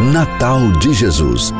Natal de Jesus.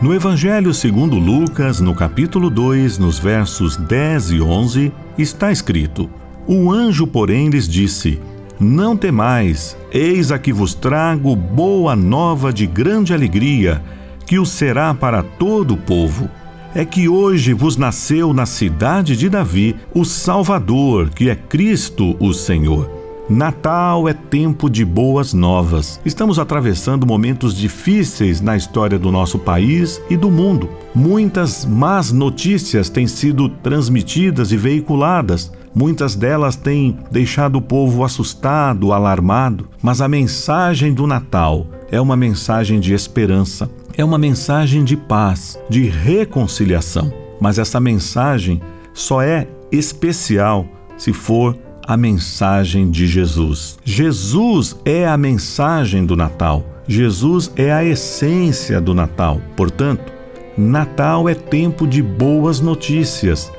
No Evangelho segundo Lucas, no capítulo 2, nos versos 10 e 11, está escrito: O anjo, porém, lhes disse: Não temais, eis aqui vos trago boa nova de grande alegria, que o será para todo o povo. É que hoje vos nasceu na cidade de Davi o Salvador, que é Cristo o Senhor. Natal é tempo de boas novas. Estamos atravessando momentos difíceis na história do nosso país e do mundo. Muitas más notícias têm sido transmitidas e veiculadas. Muitas delas têm deixado o povo assustado, alarmado, mas a mensagem do Natal é uma mensagem de esperança, é uma mensagem de paz, de reconciliação. Mas essa mensagem só é especial se for a mensagem de Jesus. Jesus é a mensagem do Natal. Jesus é a essência do Natal. Portanto, Natal é tempo de boas notícias,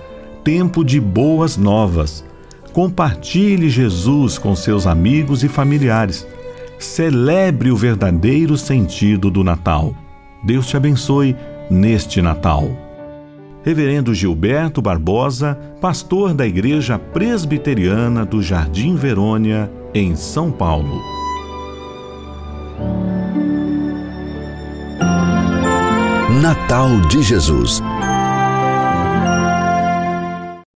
tempo de boas novas. Compartilhe Jesus com seus amigos e familiares. Celebre o verdadeiro sentido do Natal. Deus te abençoe neste Natal. Reverendo Gilberto Barbosa, pastor da Igreja Presbiteriana do Jardim Verônia, em São Paulo. Natal de Jesus